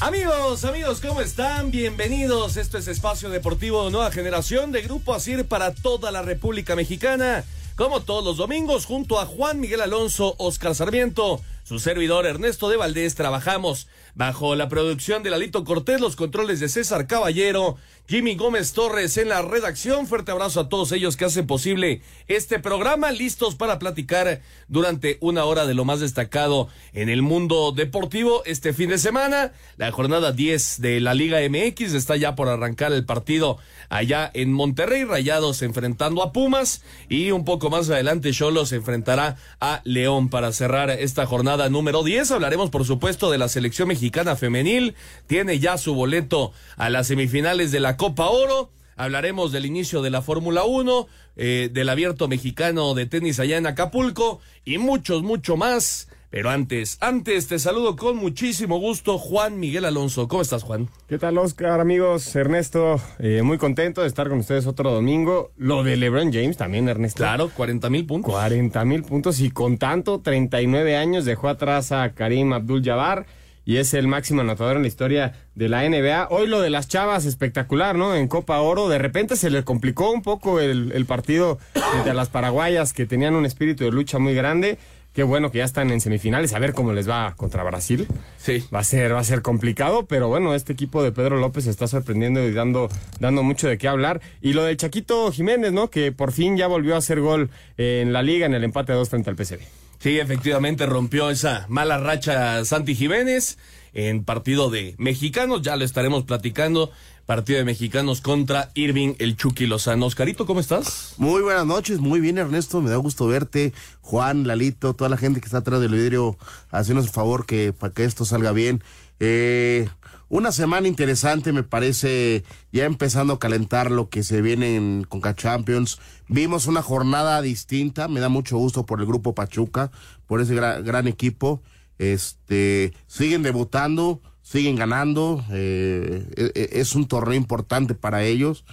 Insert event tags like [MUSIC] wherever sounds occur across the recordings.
Amigos, amigos, ¿cómo están? Bienvenidos. Esto es Espacio Deportivo Nueva Generación de Grupo Asir para toda la República Mexicana. Como todos los domingos, junto a Juan Miguel Alonso, Oscar Sarmiento, su servidor Ernesto de Valdés, trabajamos bajo la producción de Lalito Cortés, los controles de César Caballero Jimmy Gómez Torres en la redacción. Fuerte abrazo a todos ellos que hacen posible este programa, listos para platicar durante una hora de lo más destacado en el mundo deportivo este fin de semana. La jornada 10 de la Liga MX está ya por arrancar el partido allá en Monterrey, Rayados enfrentando a Pumas y un poco más adelante Cholos enfrentará a León para cerrar esta jornada número 10. Hablaremos por supuesto de la selección mexicana femenil, tiene ya su boleto a las semifinales de la Copa Oro. Hablaremos del inicio de la Fórmula 1, eh, del abierto mexicano de tenis allá en Acapulco y muchos, mucho más. Pero antes, antes te saludo con muchísimo gusto, Juan Miguel Alonso. ¿Cómo estás, Juan? ¿Qué tal, Oscar, amigos? Ernesto, eh, muy contento de estar con ustedes otro domingo. Lo de LeBron James también, Ernesto. Claro, 40 mil puntos. 40 mil puntos y con tanto, 39 años dejó atrás a Karim Abdul-Jabbar y es el máximo anotador en la historia de la NBA. Hoy lo de las chavas, espectacular, ¿no? En Copa Oro, de repente se le complicó un poco el, partido entre las paraguayas que tenían un espíritu de lucha muy grande. Qué bueno que ya están en semifinales, a ver cómo les va contra Brasil. Sí. Va a ser, va a ser complicado, pero bueno, este equipo de Pedro López está sorprendiendo y dando, dando mucho de qué hablar. Y lo del Chaquito Jiménez, ¿no? Que por fin ya volvió a hacer gol en la liga en el empate de dos frente al PCB. Sí, efectivamente rompió esa mala racha Santi Jiménez en partido de mexicanos, ya lo estaremos platicando. Partido de mexicanos contra Irving el Chucky Lozano. Oscarito, ¿cómo estás? Muy buenas noches, muy bien Ernesto, me da gusto verte. Juan, Lalito, toda la gente que está atrás del vidrio, haciendo el favor que para que esto salga bien. Eh, una semana interesante, me parece, ya empezando a calentar lo que se viene en Conca Champions. Vimos una jornada distinta, me da mucho gusto por el grupo Pachuca, por ese gran, equipo. Este, siguen debutando, siguen ganando, eh, e, e, es un torneo importante para ellos.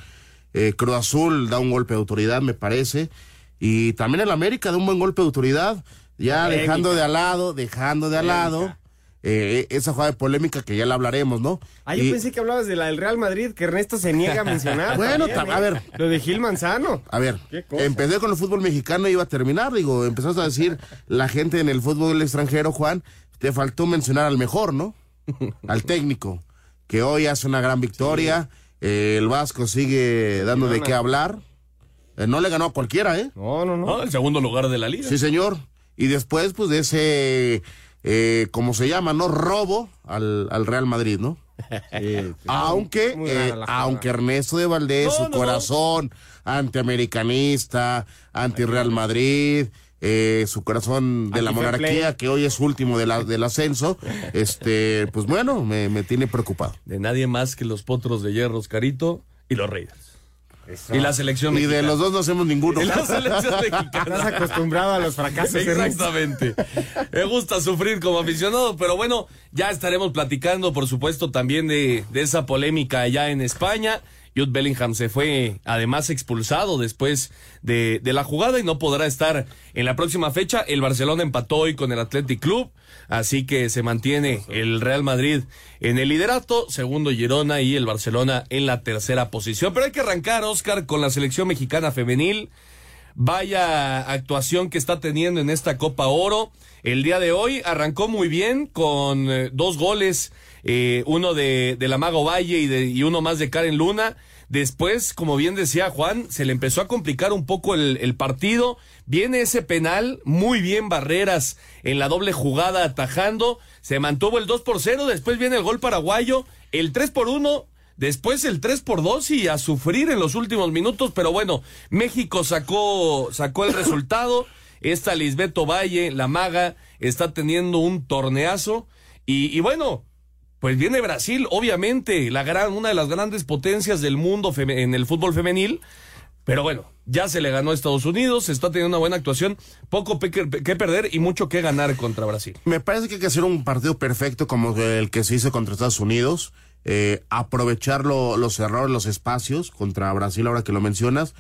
Eh, Cruz Azul da un golpe de autoridad, me parece. Y también el América da un buen golpe de autoridad, ya dejando de al lado, dejando de al lado eh, esa jugada de polémica que ya la hablaremos, ¿no? Ah, yo pensé que hablabas de la del Real Madrid, que Ernesto se niega a [LAUGHS] mencionar. bueno, a ver. Lo de Gil Manzano. A ver, empecé con el fútbol mexicano y iba a terminar, digo, empezaste a decir la gente en el fútbol extranjero, Juan, te faltó mencionar al mejor, ¿no? [LAUGHS] al técnico, que hoy hace una gran victoria, eh, el Vasco sigue dando de qué hablar. Eh, no le ganó a cualquiera, ¿eh? No, no, no. no el segundo lugar de la liga. Sí, señor. Y después, pues, de ese eh, como se llama, ¿no? Robo al, al Real Madrid, ¿no? [LAUGHS] aunque, eh, aunque Ernesto de Valdés, su corazón antiamericanista, anti-Real Madrid, eh, su corazón de la monarquía, que hoy es último de la, del ascenso, [LAUGHS] este, pues bueno, me, me tiene preocupado. De nadie más que los potros de hierro, Carito y los Y la selección Y de los dos no hacemos ninguno. [LAUGHS] Y la selección [LAUGHS] mexicana. Estás acostumbrado a los fracasos. Exactamente. Me gusta sufrir como aficionado, pero bueno, ya estaremos platicando, por supuesto, también de, de esa polémica allá en España. Jude Bellingham se fue además expulsado después de, de, la jugada y no podrá estar en la próxima fecha. El Barcelona empató hoy con el Athletic Club, así que se mantiene el Real Madrid en el liderato, segundo Girona y el Barcelona en la tercera posición. Pero hay que arrancar, Oscar, con la selección mexicana femenil. Vaya actuación que está teniendo en esta Copa Oro. El día de hoy arrancó muy bien con eh, dos goles eh, uno de, de la Mago Valle y, de, y uno más de Karen Luna. Después, como bien decía Juan, se le empezó a complicar un poco el, el, partido. Viene ese penal, muy bien Barreras en la doble jugada atajando. Se mantuvo el 2 por 0, después viene el gol paraguayo, el 3 por 1, después el 3 por 2 y a sufrir en los últimos minutos. Pero bueno, México sacó, sacó el resultado. Esta Lisbeto Valle, la maga, está teniendo un torneazo. Y, y bueno, pues viene Brasil, obviamente, la gran, una de las grandes potencias del mundo en el fútbol femenil. Pero bueno, ya se le ganó a Estados Unidos, está teniendo una buena actuación, poco que, perder y mucho que ganar contra Brasil. Me parece que hay que hacer un partido perfecto como el que se hizo contra Estados Unidos, eh, aprovechar los errores, los espacios contra Brasil, ahora que lo mencionas,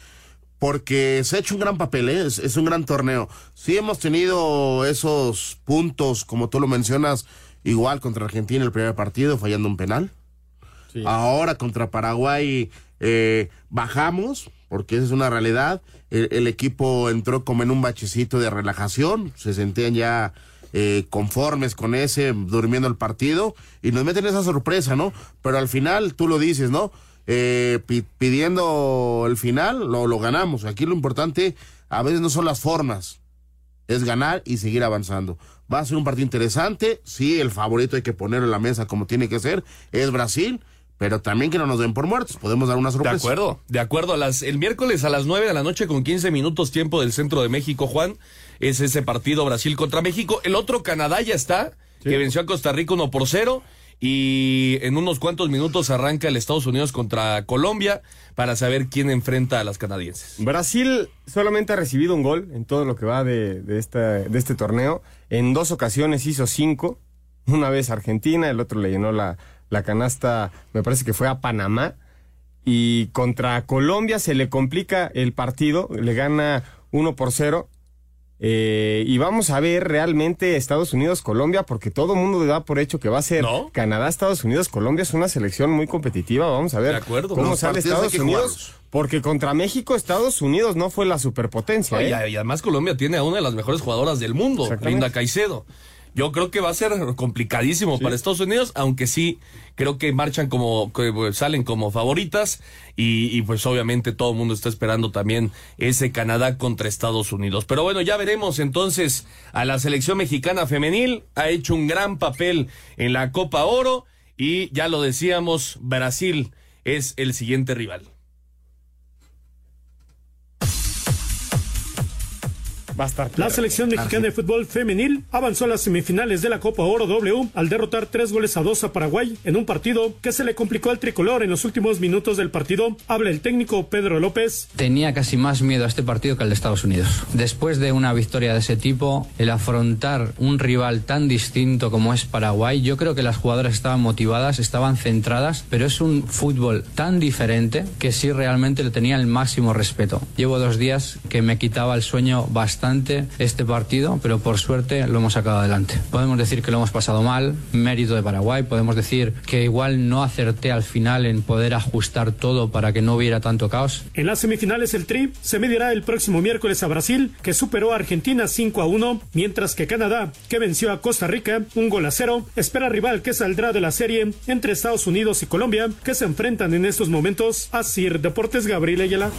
porque se ha hecho un gran papel, ¿eh? es, un gran torneo. Sí hemos tenido esos puntos, como tú lo mencionas, igual contra Argentina el primer partido, fallando un penal. Ahora contra Paraguay eh, bajamos, porque esa es una realidad. El, equipo entró como en un bachecito de relajación, se sentían ya eh, conformes con ese, durmiendo el partido, y nos meten esa sorpresa, ¿no? Pero al final, tú lo dices, ¿no? Eh, pidiendo el final, lo, lo ganamos. Aquí lo importante a veces no son las formas, es ganar y seguir avanzando. Va a ser un partido interesante, sí, el favorito hay que ponerlo en la mesa como tiene que ser, es Brasil pero también que no nos den por muertos, podemos dar una sorpresa. De acuerdo, de acuerdo. A las, el miércoles a las 9 de la noche con 15 minutos tiempo del centro de México, Juan, es ese partido Brasil contra México. El otro Canadá ya está, que venció a Costa Rica 1 por 0. Y en unos cuantos minutos arranca el Estados Unidos contra Colombia para saber quién enfrenta a las canadienses. Brasil solamente ha recibido un gol en todo lo que va de, este torneo. En dos ocasiones hizo cinco. Una vez Argentina, el otro le llenó la, canasta, me parece que fue a Panamá. Y contra Colombia se le complica el partido, le gana 1 por 0. Eh, y vamos a ver realmente Estados Unidos-Colombia, porque todo el mundo da por hecho que va a ser Canadá, Estados Unidos, Colombia es una selección muy competitiva. Vamos a ver cómo sale Estados Unidos. Porque contra México, Estados Unidos no fue la superpotencia. ¿eh? Y además Colombia tiene a una de las mejores jugadoras del mundo, Linda Caicedo. Yo creo que va a ser complicadísimo para Estados Unidos, aunque sí creo que marchan como, pues, salen como favoritas y, pues obviamente todo el mundo está esperando también ese Canadá contra Estados Unidos. Pero bueno, ya veremos entonces a la selección mexicana femenil, ha hecho un gran papel en la Copa Oro y ya lo decíamos, Brasil es el siguiente rival. La selección mexicana de fútbol femenil avanzó a las semifinales de la Copa Oro W al derrotar tres goles a dos a Paraguay en un partido que se le complicó al tricolor en los últimos minutos del partido. Habla el técnico Pedro López. Tenía casi más miedo a este partido que al de Estados Unidos. Después de una victoria de ese tipo, el afrontar un rival tan distinto como es Paraguay, yo creo que las jugadoras estaban motivadas, estaban centradas, pero es un fútbol tan diferente que sí realmente le tenía el máximo respeto. Llevo dos días que me quitaba el sueño bastante este partido, pero por suerte lo hemos sacado adelante. Podemos decir que lo hemos pasado mal, mérito de Paraguay, podemos decir que igual no acerté al final en poder ajustar todo para que no hubiera tanto caos. En las semifinales el Tri se medirá el próximo miércoles a Brasil, que superó a Argentina 5 a 1, mientras que Canadá, que venció a Costa Rica un gol a cero, espera rival que saldrá de la serie entre Estados Unidos y Colombia, que se enfrentan en estos momentos a Sir Deportes Gabriel Ayala.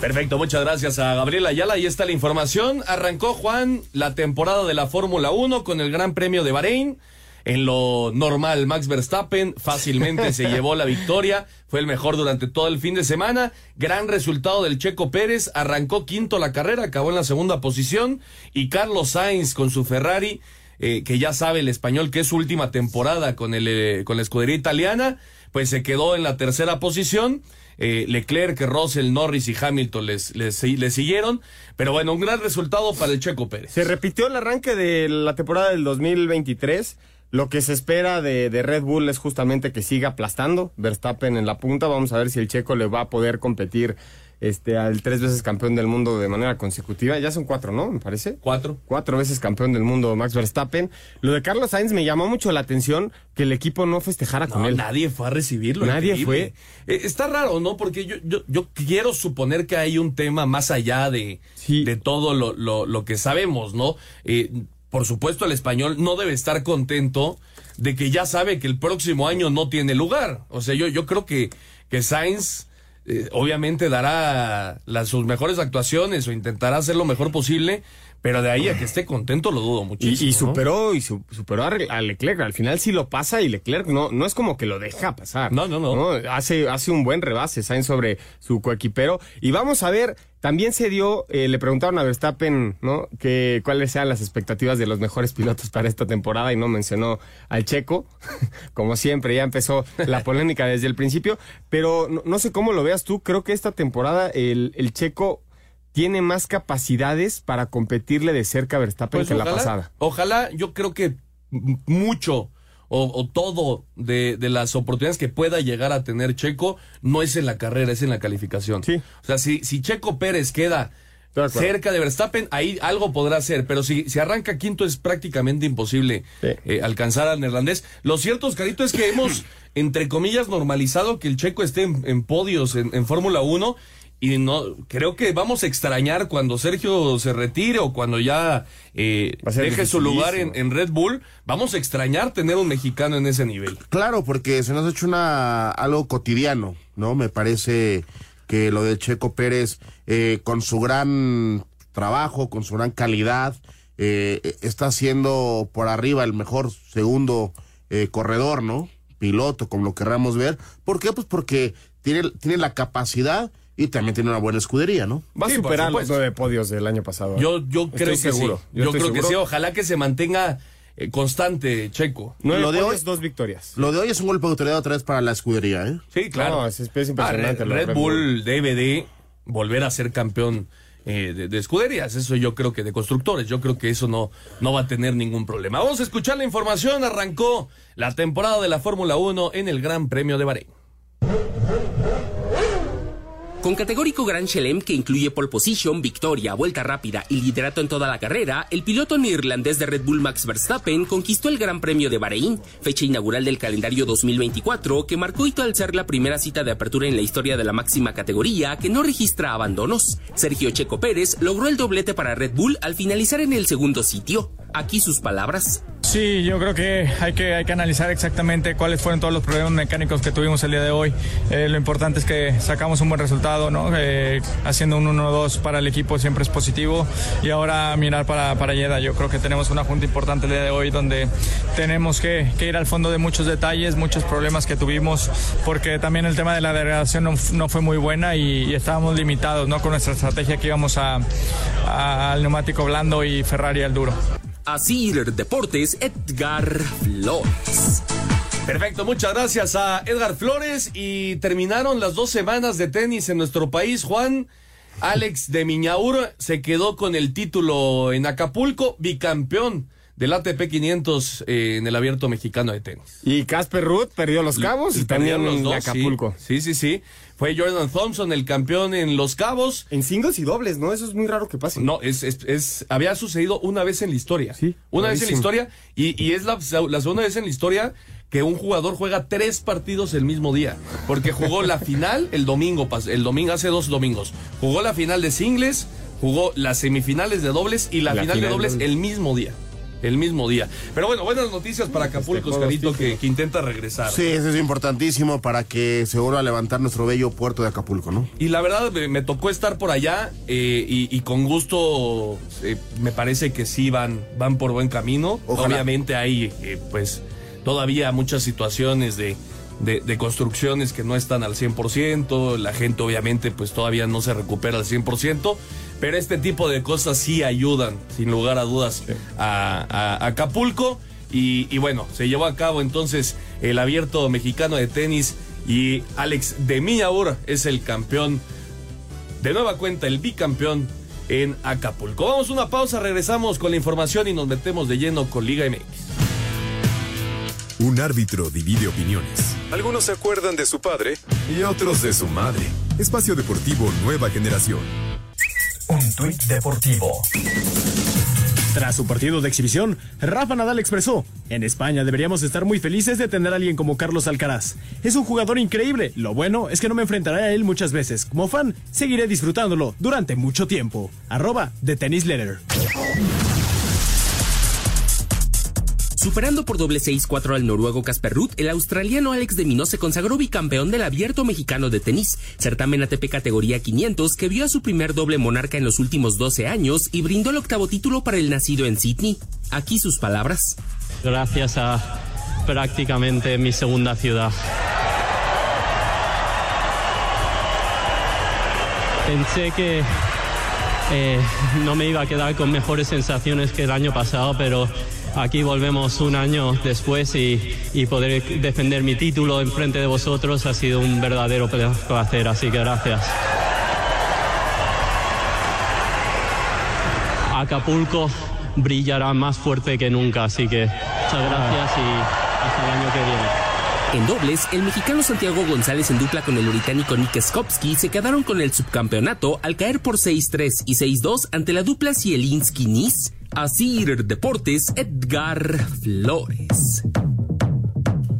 Perfecto, muchas gracias a Gabriela Ayala. Ahí está la información. Arrancó Juan la temporada de la Fórmula 1 con el Gran Premio de Bahrein. En lo normal, Max Verstappen fácilmente se [LAUGHS] llevó la victoria. Fue el mejor durante todo el fin de semana. Gran resultado del Checo Pérez. Arrancó quinto la carrera, acabó en la segunda posición. Y Carlos Sainz con su Ferrari, eh, que ya sabe el español que es su última temporada con, el, eh, con la escudería italiana, pues se quedó en la tercera posición eh, Leclerc, Russell, Norris y Hamilton les, les, siguieron. Pero bueno, un gran resultado para el Checo Pérez. Se repitió el arranque de la temporada del 2023. Lo que se espera de, de, Red Bull es justamente que siga aplastando Verstappen en la punta. Vamos a ver si el checo le va a poder competir este, al tres veces campeón del mundo de manera consecutiva. Ya son cuatro, ¿no? Me parece. Cuatro. Cuatro veces campeón del mundo Max Verstappen. Lo de Carlos Sainz me llamó mucho la atención que el equipo no festejara con él. Nadie fue a recibirlo. Nadie fue. Eh, está raro, ¿no? Porque yo, yo, yo, quiero suponer que hay un tema más allá de, de todo lo, lo, lo, que sabemos, ¿no? Eh, por supuesto, el español no debe estar contento de que ya sabe que el próximo año no tiene lugar. O sea, yo, yo creo que, que Sainz eh, obviamente dará las, sus mejores actuaciones o intentará hacer lo mejor posible, Pero de ahí a que esté contento lo dudo muchísimo. Y, y ¿no? superó y su- superó a Leclerc. Al final sí lo pasa y Leclerc no, no es como que lo deja pasar. No, no, no. Hace, hace un buen rebase Sainz sobre su coequipero. Y vamos a ver, también se dio, eh, le preguntaron a Verstappen, ¿no? Que cuáles sean las expectativas de los mejores pilotos para esta temporada y no mencionó al checo. [LAUGHS] Como siempre, ya empezó la polémica desde el principio. Pero no, no sé cómo lo veas tú. Creo que esta temporada el, el checo tiene más capacidades para competirle de cerca a Verstappen Pues que la ojalá, pasada. Ojalá, yo creo que mucho o, o todo de, de las oportunidades que pueda llegar a tener Checo no es en la carrera, es en la calificación. Sí. O sea, si, si Checo Pérez queda de cerca de Verstappen, ahí algo podrá hacer, pero si, si arranca quinto es prácticamente imposible Sí. eh, alcanzar al neerlandés. Lo cierto, Oscarito, es que hemos, entre comillas, normalizado que el Checo esté en, en podios en, en Fórmula 1 y no creo que vamos a extrañar cuando Sergio se retire o cuando ya eh, deje su lugar en, Red Bull, vamos a extrañar tener un mexicano en ese nivel. Claro, porque se nos ha hecho una, algo cotidiano, ¿no? Me parece que lo de Checo Pérez, eh, con su gran trabajo, con su gran calidad, eh, está siendo por arriba el mejor segundo eh, corredor, ¿no? Piloto, como lo querramos ver. ¿Por qué? Pues porque tiene, tiene la capacidad y también tiene una buena escudería, ¿no? Va Sí, a superar los supuesto. nueve podios del año pasado. ¿eh? Yo, yo Estoy creo que seguro. sí. Yo, creo que sí. Ojalá que se mantenga eh, constante Checo. Nueve Lo de podios, hoy- dos victorias. Lo de hoy es un golpe de autoridad otra vez para la escudería, ¿eh? Sí, claro. No, es- es impresionante Ah, Red, Red Bull debe de volver a ser campeón eh, de, de escuderías. Eso yo creo que de constructores. Yo creo que eso no, no va a tener ningún problema. Vamos a escuchar la información. Arrancó la temporada de la Fórmula 1 en el Gran Premio de Bahrein. Con categórico Grand Chelem que incluye pole position, victoria, vuelta rápida y liderato en toda la carrera, el piloto neerlandés de Red Bull Max Verstappen conquistó el Gran Premio de Bahrein, fecha inaugural del calendario 2024 que marcó hito al ser la primera cita de apertura en la historia de la máxima categoría que no registra abandonos. Sergio Checo Pérez logró el doblete para Red Bull al finalizar en el segundo sitio. Aquí sus palabras. Sí, yo creo que hay que, hay que analizar exactamente cuáles fueron todos los problemas mecánicos que tuvimos el día de hoy. Eh, lo importante es que sacamos un buen resultado, ¿no? Eh, haciendo un 1-2 para el equipo siempre es positivo. Y ahora mirar para, para Jeddah. Yo creo que tenemos una junta importante el día de hoy donde tenemos que, que ir al fondo de muchos detalles, muchos problemas que tuvimos, porque también el tema de la degradación no, fue muy buena y, y estábamos limitados, ¿no? Con nuestra estrategia que íbamos a- a- al neumático blando y Ferrari al duro. Así Deportes, Edgar Flores. Perfecto, muchas gracias a Edgar Flores y terminaron las dos semanas de tenis en nuestro país. Juan, Alex de Miñaur se quedó con el título en Acapulco, bicampeón del ATP 500 eh, en el Abierto Mexicano de Tenis. Y Casper Ruth perdió los cabos y también Perdieron en los dos. Acapulco. Sí, sí, sí. Fue Jordan Thompson el campeón en Los Cabos. En singles y dobles, ¿no? Eso es muy raro que pase. No, es, es, es- había sucedido una vez en la historia. Sí, Una vez en la historia. Y, y es la, la segunda vez en la historia que un jugador juega tres partidos el mismo día. Porque jugó la [LAUGHS] final el domingo, el domingo, hace dos domingos. Jugó la final de singles, jugó las semifinales de dobles y la, La final, de dobles doble. el mismo día. El mismo día. Pero bueno, buenas noticias para Acapulco, Festejó Oscarito, que, intenta regresar. Sí, eso es importantísimo para que se vuelva a levantar nuestro bello puerto de Acapulco, ¿no? Y la verdad me, me tocó estar por allá eh, y, y con gusto eh, me parece que sí van, van por buen camino. Ojalá. Obviamente hay eh, pues todavía muchas situaciones de, de, de construcciones que no están al 100%, la gente obviamente pues todavía no se recupera al 100%, pero este tipo de cosas sí ayudan sin lugar a dudas a, a Acapulco. Y, y bueno, se llevó a cabo entonces el abierto mexicano de tenis y Alex de Miñaur es el campeón de nueva cuenta el bicampeón en Acapulco. Vamos a una pausa, regresamos con la información y nos metemos de lleno con Liga MX. Un árbitro divide opiniones. Algunos se acuerdan de su padre y otros de su madre. Espacio Deportivo Nueva Generación. Un tuit deportivo. Tras su partido de exhibición, Rafa Nadal expresó, en España deberíamos estar muy felices de tener a alguien como Carlos Alcaraz. Es un jugador increíble, lo bueno es que no me enfrentaré a él muchas veces. Como fan, seguiré disfrutándolo durante mucho tiempo. Arroba de Tennis Letter. Superando por doble 6-4 al noruego Casper Ruth, el australiano Alex de Minó se consagró bicampeón del abierto mexicano de tenis, certamen ATP categoría 500 que vio a su primer doble monarca en los últimos 12 años y brindó el octavo título para el nacido en Sydney. Aquí sus palabras. Gracias a prácticamente mi segunda ciudad. Pensé que eh, no me iba a quedar con mejores sensaciones que el año pasado, pero aquí volvemos un año después y, y poder defender mi título en frente de vosotros ha sido un verdadero placer, así que gracias. Acapulco brillará más fuerte que nunca, así que muchas gracias y hasta el año que viene. En dobles, el mexicano Santiago González en dupla con el británico Nick Skopsky se quedaron con el subcampeonato al caer por 6-3 y 6-2 ante la dupla Zielinski-Nis. Asir Deportes, Edgar Flores.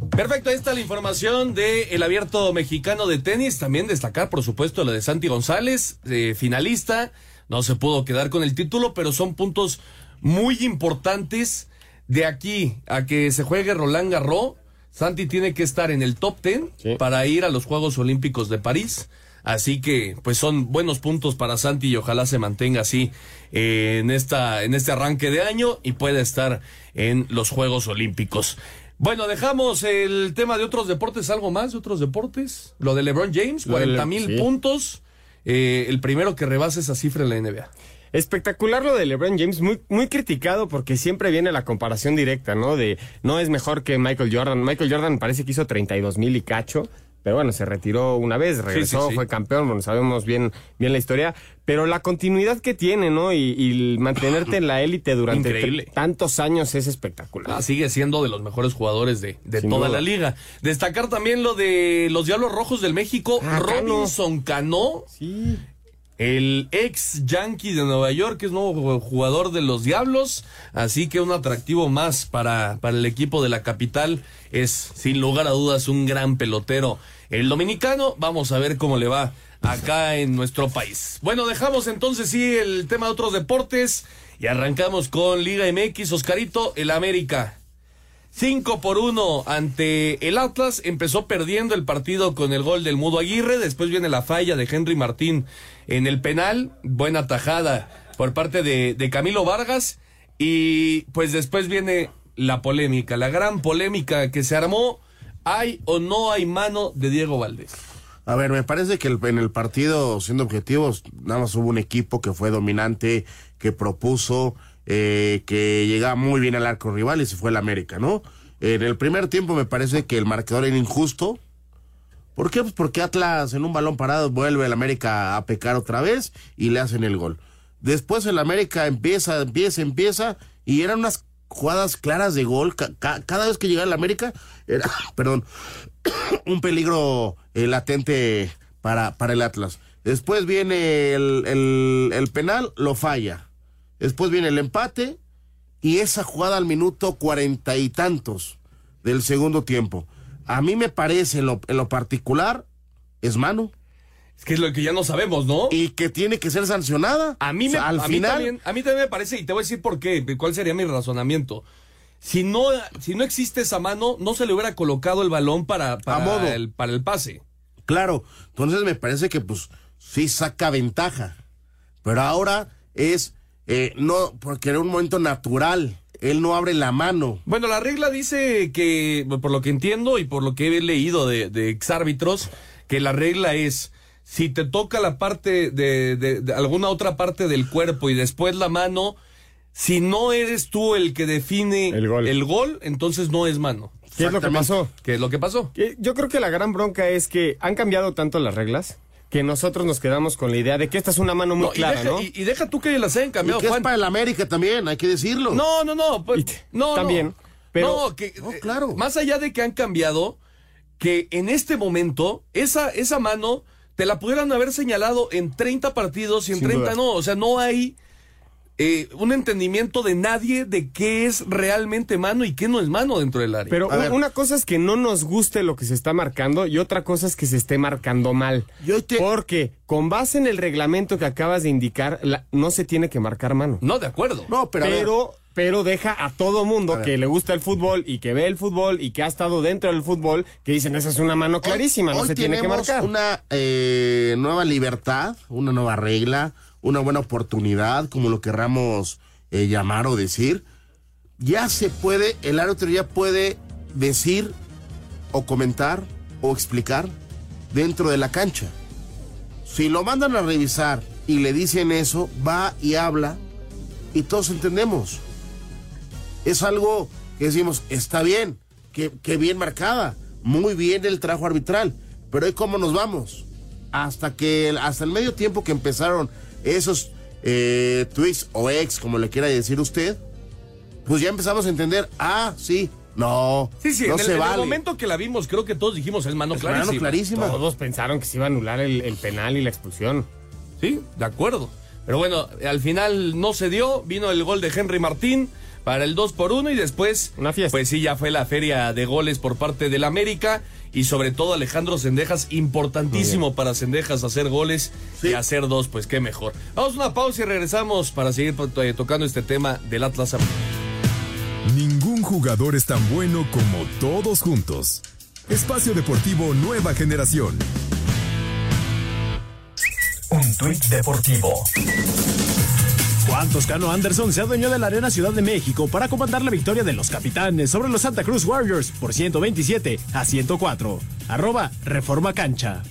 Perfecto, ahí está la información del abierto mexicano de tenis. También destacar, por supuesto, la de Santi González, eh, finalista. No se pudo quedar con el título, pero son puntos muy importantes de aquí a que se juegue Roland Garros Santi tiene que estar en el top 10 para ir a los Juegos Olímpicos de París. Así que, pues son buenos puntos para Santi y ojalá se mantenga así eh, en esta, en este arranque de año y pueda estar en los Juegos Olímpicos. Bueno, dejamos el tema de otros deportes, algo más de otros deportes. Lo de LeBron James, 40 mil puntos. Eh, el primero que rebase esa cifra en la NBA. Espectacular lo de LeBron James, muy, muy criticado porque siempre viene la comparación directa, ¿no? De no es mejor que Michael Jordan. Michael Jordan parece que hizo 32 mil y cacho, pero bueno, se retiró una vez, regresó, fue campeón, bueno, sabemos bien, bien la historia, pero la continuidad que tiene, ¿no? Y, mantenerte en la élite durante tantos años es espectacular. Ah, sigue siendo de los mejores jugadores de, de toda la liga. Destacar también lo de los Diablos Rojos del México, ah, Robinson Cano. Sí el ex Yankee de Nueva York, que es nuevo jugador de los Diablos, así que un atractivo más para, para el equipo de la capital, es sin lugar a dudas un gran pelotero. El dominicano, vamos a ver cómo le va acá en nuestro país. Bueno, dejamos entonces sí el tema de otros deportes y arrancamos con Liga MX, Oscarito, el América. 5 por 1 ante el Atlas. Empezó perdiendo el partido con el gol del Mudo Aguirre. Después viene la falla de Henry Martín en el penal. Buena tajada por parte de, de Camilo Vargas. Y pues después viene la polémica, la gran polémica que se armó. ¿Hay o no hay mano de Diego Valdés? A ver, me parece que en el partido, siendo objetivos, nada más hubo un equipo que fue dominante, que propuso, eh, que llegaba muy bien al arco rival y se fue el América, ¿no? En el primer tiempo me parece que el marcador era injusto. ¿Por qué? Pues porque Atlas en un balón parado vuelve el América a pecar otra vez y le hacen el gol. Después el América empieza, empieza, empieza y eran unas jugadas claras de gol. cada vez que llegaba el América era, [COUGHS] perdón, [COUGHS] un peligro eh, latente para, para el Atlas. Después viene el, el penal, lo falla. Después viene el empate y esa jugada al minuto cuarenta y tantos del segundo tiempo. A mí me parece en lo, particular es mano. Es que es lo que ya no sabemos, ¿no? Y que tiene que ser sancionada. A mí, me, al final... también, a mí también me parece, y te voy a decir por qué, cuál sería mi razonamiento. Si no, si no existe esa mano, no se le hubiera colocado el balón para, para, El, para el pase. Claro, entonces me parece que pues sí saca ventaja. Pero ahora es eh, no, porque era un momento natural. Él no abre la mano. Bueno, la regla dice que, por lo que entiendo y por lo que he leído de, de exárbitros, que la regla es si te toca la parte de, de, alguna otra parte del cuerpo y después la mano, si no eres tú el que define el gol, el gol entonces no es mano. ¿Qué es lo que pasó? ¿Qué es lo que pasó? Yo creo que la gran bronca es que han cambiado tanto las reglas que nosotros nos quedamos con la idea de que esta es una mano muy clara, ¿no? Y, deja tú que las hayan cambiado, y que es para el América también, hay que decirlo. No, no, no. Pues, no, también. Pero, no, que, claro. Más allá de que han cambiado, que en este momento, esa, esa mano te la pudieran haber señalado en 30 partidos y en 30 no. O sea, no hay eh, un entendimiento de nadie de qué es realmente mano y qué no es mano dentro del área. Pero una cosa es que no nos guste lo que se está marcando y otra cosa es que se esté marcando mal. Porque con base en el reglamento que acabas de indicar, no se tiene que marcar mano. No, de acuerdo. No, pero, pero deja a todo mundo que le gusta el fútbol y que ve el fútbol y que ha estado dentro del fútbol que dicen esa es una mano clarísima, no Hoy se tiene que marcar. Una eh, nueva libertad, una nueva regla, una buena oportunidad, como lo querramos eh, llamar o decir. Ya se puede, el árbitro ya puede decir o comentar o explicar dentro de la cancha. Si lo mandan a revisar y le dicen eso, va y habla y todos entendemos. Es algo que decimos, está bien, que, que bien marcada, muy bien el trabajo arbitral, pero ¿y cómo nos vamos? Hasta que, hasta el medio tiempo que empezaron esos eh, tweets o ex, como le quiera decir usted, pues ya empezamos a entender, ah, sí, no, Sí, sí, no en, el, se en el momento que la vimos, creo que todos dijimos es mano Es clarísima. mano clarísima. Todos pensaron que se iba a anular el, el penal y la expulsión. Sí, de acuerdo. Pero bueno, al final no se dio, vino el gol de Henry Martín para el 2 por 1 y después, Una fiesta. pues sí, ya fue la feria de goles por parte del América y sobre todo Alejandro Sendejas, importantísimo para Sendejas hacer goles y hacer dos, pues qué mejor. Vamos a una pausa y regresamos para seguir eh, tocando este tema del Atlas. Ningún jugador es tan bueno como todos juntos. Espacio Deportivo Nueva Generación. Un tuit deportivo. Juan Toscano Anderson se adueñó de la Arena Ciudad de México para comandar la victoria de los capitanes sobre los Santa Cruz Warriors por 127 a 104. Arroba Reforma Cancha.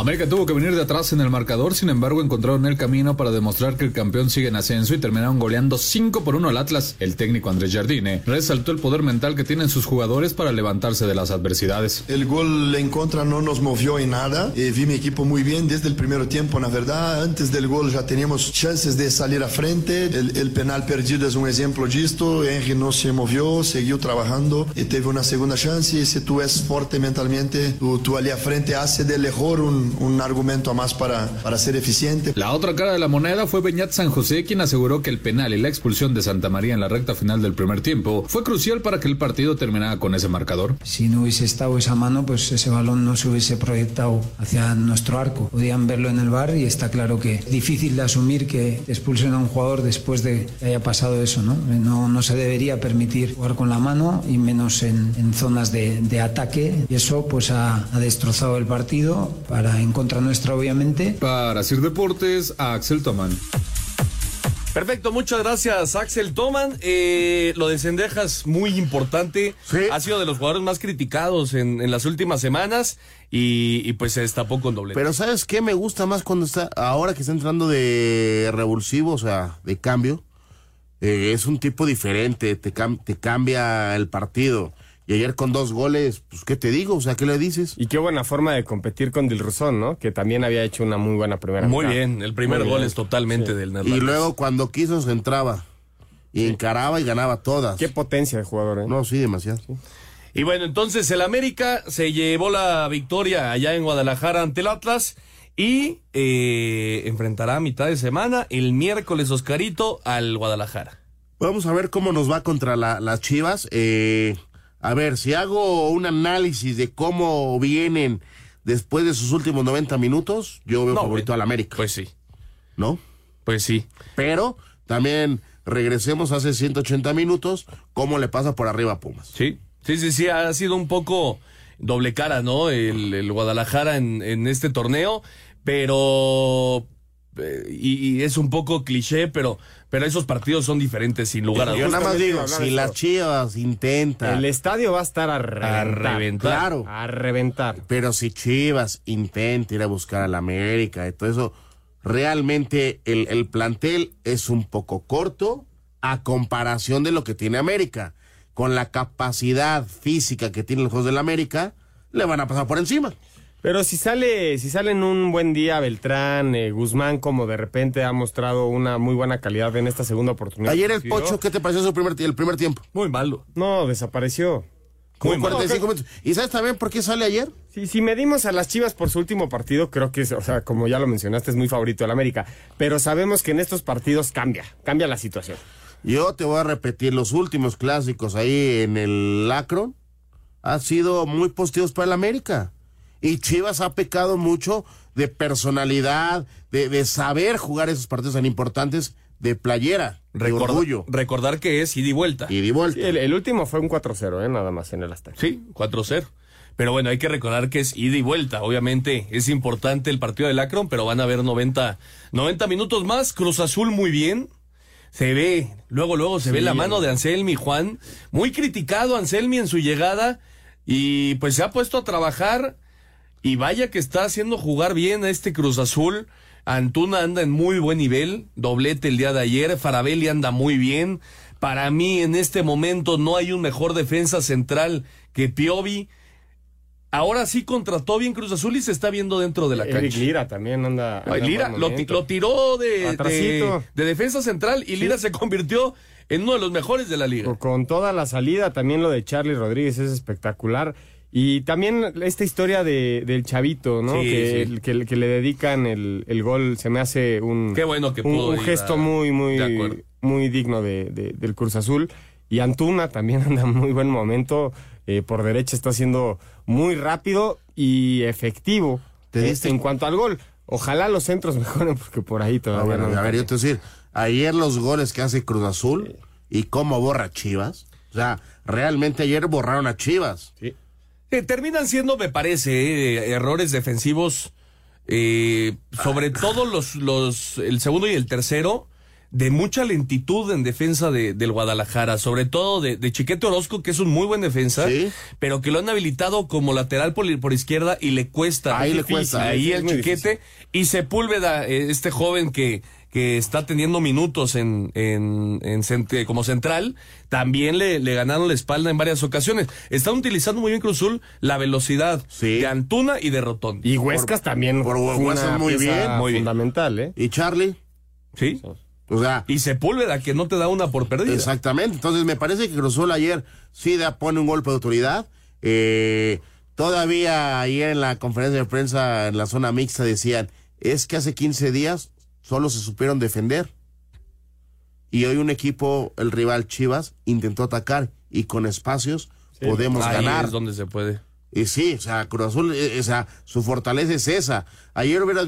América tuvo que venir de atrás en el marcador, sin embargo encontraron el camino para demostrar que el campeón sigue en ascenso y terminaron goleando 5 por 1 al Atlas. El técnico Andrés Jardine resaltó el poder mental que tienen sus jugadores para levantarse de las adversidades. El gol en contra no nos movió en nada. Eh, vi mi equipo muy bien desde el primer tiempo, la verdad. Antes del gol ya teníamos chances de salir a frente. El, penal perdido es un ejemplo de esto. Henry no se movió, siguió trabajando y tuve una segunda chance. Si tú eres fuerte mentalmente, tú, tú allí a frente hace del error un, un argumento más para, para ser eficiente. La otra cara de la moneda fue Beñat San José, quien aseguró que el penal y la expulsión de Santa María en la recta final del primer tiempo fue crucial para que el partido terminara con ese marcador. Si no hubiese estado esa mano, pues ese balón no se hubiese proyectado hacia nuestro arco. Podían verlo en el bar y está claro que es difícil de asumir que expulsen a un jugador después de que haya pasado eso, ¿no? No, no se debería permitir jugar con la mano y menos en, en zonas de, de ataque. Y eso pues ha, ha destrozado el partido para en contra nuestra, obviamente. Para Sir Deportes, a Axel Tomán. Perfecto, muchas gracias Axel Toman. Eh, lo de Sendejas, muy importante. Ha sido de los jugadores más criticados en, en las últimas semanas y, y pues se destapó con doble. Pero ¿sabes qué me gusta más cuando está, ahora que está entrando de revulsivo, o sea, de cambio? Eh, es un tipo diferente, te, cam- te cambia el partido. Y ayer con dos goles, pues, ¿qué te digo? O sea, ¿qué le dices? Y qué buena forma de competir con Dilruzón, ¿no? Que también había hecho una muy buena primera Muy mitad. bien, el primer Muy gol bien. es totalmente Sí. del Y neerlandés. luego cuando quiso se entraba. Y encaraba y ganaba todas. Qué potencia de jugador, ¿eh? No, sí, demasiado. Y bueno, entonces el América se llevó la victoria allá en Guadalajara ante el Atlas y eh, enfrentará a mitad de semana el miércoles Oscarito al Guadalajara. Vamos a ver cómo nos va contra la- las Chivas. Eh, a ver, si hago un análisis de cómo vienen después de sus últimos 90 minutos, yo veo No, favorito al América. Pues sí, ¿No? pues sí. Pero también regresemos hace 180 minutos, cómo le pasa por arriba a Pumas. Sí, sí, sí, sí, ha sido un poco doble cara, ¿no? El, el Guadalajara en, en este torneo, pero... eh, y, y es un poco cliché, pero, pero esos partidos son diferentes sin lugar a Yo dudas. nada más digo, si las Chivas intentan, El estadio va a estar a reventar. reventar. claro, A reventar. pero si Chivas intenta ir a buscar a la América y todo eso, realmente el, el plantel es un poco corto a comparación de lo que tiene América. Con la capacidad física que tienen los Juegos de la América, le van a pasar por encima. Pero si sale, si sale en un buen día Beltrán, eh, Guzmán, como de repente ha mostrado una muy buena calidad en esta segunda oportunidad. Ayer que el Pocho, ¿qué te pareció su primer, el primer tiempo? Muy malo. No, desapareció. Como Muy mal. 45 minutos. ¿Y sabes también por qué sale ayer? Sí, si medimos a las Chivas por su último partido, creo que, es, o sea, como ya lo mencionaste, es muy favorito del América. Pero sabemos que en estos partidos cambia, cambia la situación. Yo te voy a repetir, los últimos clásicos ahí en el Lacron han sido muy positivos para el América. Y Chivas ha pecado mucho de personalidad, de, de saber jugar esos partidos tan importantes de playera, orgullo. recordar que es ida y vuelta. Y de vuelta. Sí, el, el último fue un 4-0, ¿eh? nada más en el Azteca. Sí, 4-0. Pero bueno, hay que recordar que es ida y vuelta. Obviamente es importante el partido del Akron, pero van a haber 90, 90 minutos más. Cruz Azul muy bien. Se ve, luego, luego se ve la mano de Anselmi Juan. Muy criticado Anselmi en su llegada. Y pues se ha puesto a trabajar. Y vaya que está haciendo jugar bien a este Cruz Azul. Antuna anda en muy buen nivel. Doblete el día de ayer. Farabelli anda muy bien. Para mí, en este momento, no hay un mejor defensa central que Piovi. Ahora sí contrató bien Cruz Azul y se está viendo dentro de la Eric cancha. Lira también anda. Lira lo, lo tiró de, de, Atrasito. de defensa central y Lira se convirtió en uno de los mejores de la liga. Con, con toda la salida, también lo de Charlie Rodríguez es espectacular. Y también esta historia de, del chavito, ¿no? Sí, que, sí. que, que le dedican el, el gol, se me hace un, Qué bueno que un, pudo un gesto a- muy, muy, de acuerdo. muy digno de, de- del Cruz Azul. Y Antuna también [LAUGHS] anda en muy buen momento. eh, por derecha está siendo muy rápido y efectivo ¿Te eh, diste- en cuanto al gol. Ojalá los centros [LAUGHS] mejoren porque por ahí Ah, todavía bueno, no. a ver, yo te voy a decir, ayer los goles que hace Cruz Azul y cómo borra Chivas. O sea, realmente ayer borraron a Chivas. Eh, terminan siendo, me parece, eh, errores defensivos, eh, sobre todo los, los, el segundo y el tercero, de mucha lentitud en defensa de, del Guadalajara, sobre todo de, de Chiquete Orozco, que es un muy buen defensa, Sí. pero que lo han habilitado como lateral por, por izquierda y le cuesta. Ahí le difícil. cuesta. Ahí el Chiquete y Sepúlveda, eh, este joven que, que está teniendo minutos en, en, en cent- como central, también le, le ganaron la espalda en varias ocasiones. Están utilizando muy bien Cruzul la velocidad Sí. de Antuna y de Rotón. Y Huescas también por Huescas muy pieza bien, muy bien. fundamental, ¿eh? ¿Y Charlie? ¿Sí? O sea, Y Sepúlveda, que no te da una por perdida. Exactamente. Entonces me parece que Cruz Azul ayer sí da, pone un golpe de autoridad. Eh, todavía ayer en la conferencia de prensa en la zona mixta decían, es que hace 15 días solo se supieron defender. Y hoy un equipo, el rival Chivas, intentó atacar y con espacios podemos Ahí ganar. es donde se puede. Y sí, o sea, Cruz Azul, eh, o sea, su fortaleza es esa. Ayer hubiera,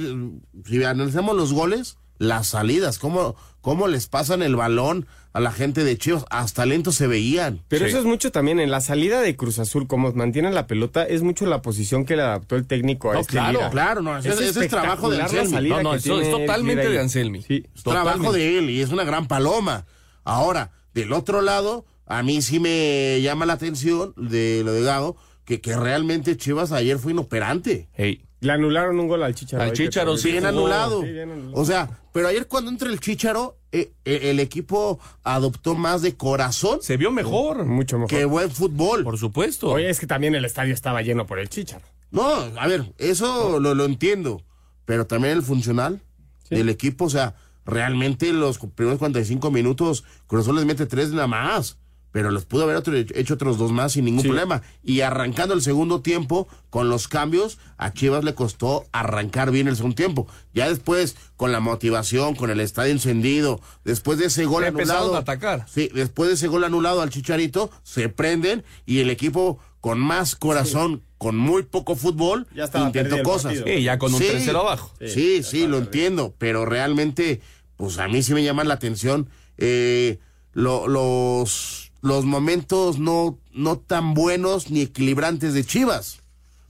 si analizamos los goles, las salidas, cómo, cómo les pasan el balón a la gente de Chivas, hasta lento se veían. Pero Sí. eso es mucho también en la salida de Cruz Azul, como mantienen la pelota, es mucho la posición que le adaptó el técnico a No, este claro, Lira. Claro, no, ese, ese es trabajo de Anselmi. salida No, no, que eso es totalmente de Anselmi. Sí. Es trabajo de él y es una gran paloma. Ahora, del otro lado, a mí sí me llama la atención de lo de Gago, que, que realmente Chivas ayer fue inoperante. Hey. Le anularon un gol al Chicharo. Al todavía- sí, bien anulado. Sí, bien anulado. O sea, pero ayer cuando entra el Chicharo, eh, eh, el equipo adoptó más de corazón Se vio mejor. Mucho mejor. que buen fútbol. Por supuesto. Oye, es que también el estadio estaba lleno por el Chicharo. No, a ver, eso lo, lo entiendo, pero también el funcional del equipo, o sea, realmente los primeros 45 minutos, Cruz Azul les mete tres nada más, pero les pudo haber otro- hecho otros dos más sin ningún problema. Y arrancando el segundo tiempo, con los cambios, a Chivas le costó arrancar bien el segundo tiempo. Ya después, con la motivación, con el estadio encendido, después de ese gol Empezaron anulado. a atacar. Sí, después de ese gol anulado al Chicharito, se prenden y el equipo con más corazón, con muy poco fútbol, Ya intentó cosas. Sí, ya con un Sí. 3-0 abajo. Sí, sí, lo entiendo, pero realmente, pues a mí sí me llama la atención eh, lo- los, los momentos no, no tan buenos ni equilibrantes de Chivas.